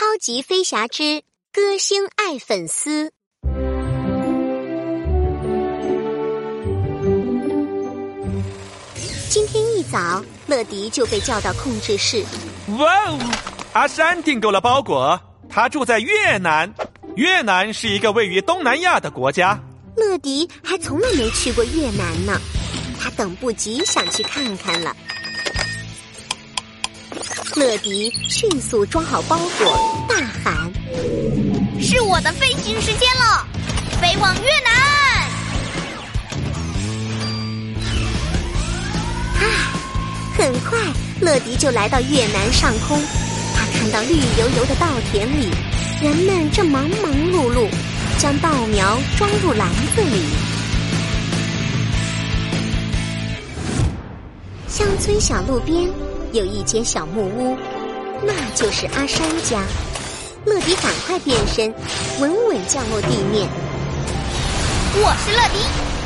超级飞侠之歌星爱粉丝。今天一早，乐迪就被叫到控制室。哇哦！阿山订购了包裹，他住在越南。越南是一个位于东南亚的国家。乐迪还从来没去过越南呢，他等不及想去看看了。乐迪迅速装好包裹，大喊：“是我的飞行时间了，飞往越南！”很快，乐迪就来到越南上空。他看到绿油油的稻田里，人们正忙忙碌碌，将稻苗装入篮子里。乡村小路边有一间小木屋，那就是阿山家。乐迪赶快变身，稳稳降落地面。我是乐迪，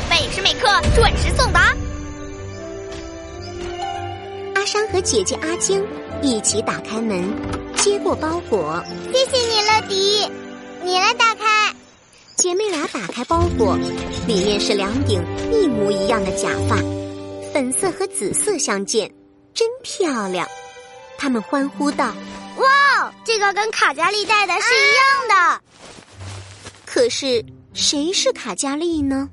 每时每刻准时送达。阿山和姐姐阿晶一起打开门，接过包裹。谢谢你，乐迪。你来打开。姐妹俩打开包裹，里面是两顶一模一样的假发，粉色和紫色相间，真漂亮。他们欢呼道：“哇，这个跟卡嘉莉戴的是一样的。”可是谁是卡嘉莉呢？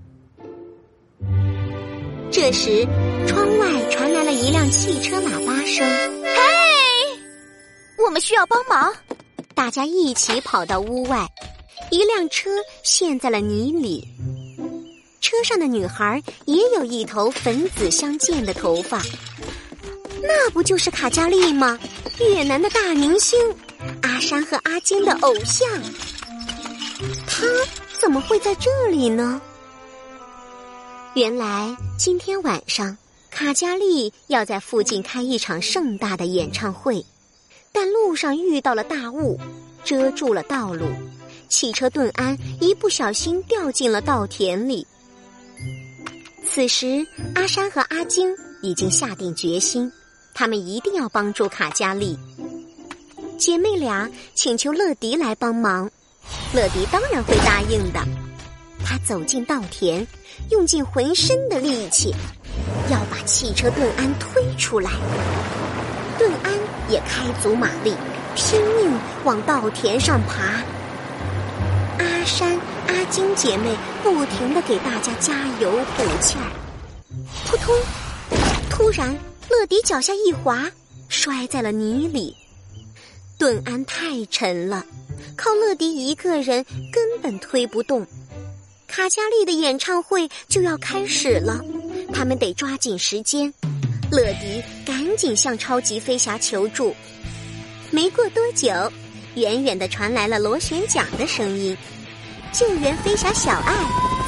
这时。窗外传来了一辆汽车喇叭声。嘿，我们需要帮忙！大家一起跑到屋外，一辆车陷在了泥里。车上的女孩也有一头粉紫相间的头发，那不就是卡加利吗？越南的大明星，阿山和阿金的偶像。他怎么会在这里呢？原来今天晚上。卡加利要在附近开一场盛大的演唱会，但路上遇到了大雾，遮住了道路。汽车顿安一不小心掉进了稻田里。此时，阿山和阿晶已经下定决心，他们一定要帮助卡加利。姐妹俩请求乐迪来帮忙，乐迪当然会答应的。他走进稻田，用尽浑身的力气。要把汽车顿安推出来，顿安也开足马力，拼命往稻田上爬。阿山、阿金姐妹不停的给大家加油鼓气儿。扑通！突然，乐迪脚下一滑，摔在了泥里。顿安太沉了，靠乐迪一个人根本推不动。卡加利的演唱会就要开始了。他们得抓紧时间，乐迪赶紧向超级飞侠求助。没过多久，远远的传来了螺旋桨的声音。救援飞侠小爱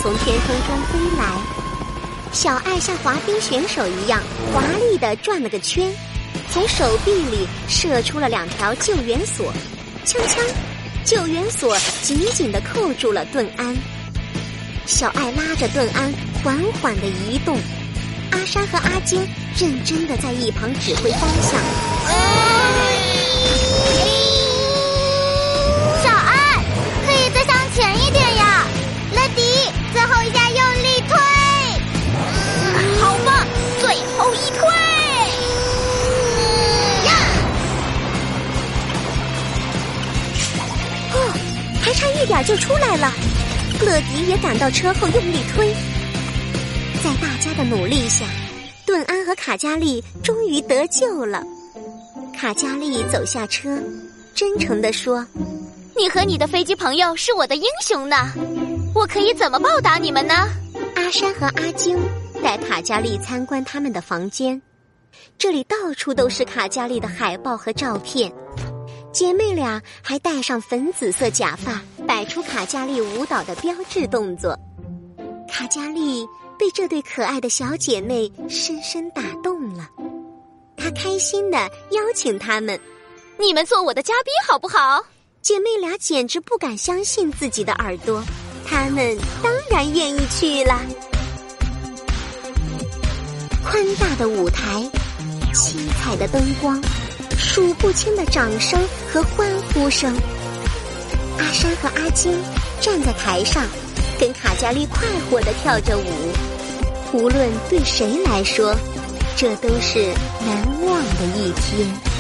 从天空中飞来，小爱像滑冰选手一样华丽的转了个圈，从手臂里射出了两条救援索，锵锵，救援索紧紧的扣住了顿安。小爱拉着顿安缓缓的移动，阿山和阿金认真的在一旁指挥方向。一点就出来了。乐迪也赶到车后，用力推。在大家的努力下，顿安和卡加利终于得救了。卡加利走下车，真诚地说：“你和你的飞机朋友是我的英雄呢，我可以怎么报答你们呢？”阿山和阿晶带卡加利参观他们的房间，这里到处都是卡加利的海报和照片。姐妹俩还戴上粉紫色假发，摆出卡加利舞蹈的标志动作。卡加利被这对可爱的小姐妹深深打动了，她开心的邀请他们：“你们做我的嘉宾好不好？”姐妹俩简直不敢相信自己的耳朵，她们当然愿意去了。宽大的舞台，七彩的灯光。数不清的掌声和欢呼声。阿山和阿金站在台上，跟卡加利快活的跳着舞。无论对谁来说，这都是难忘的一天。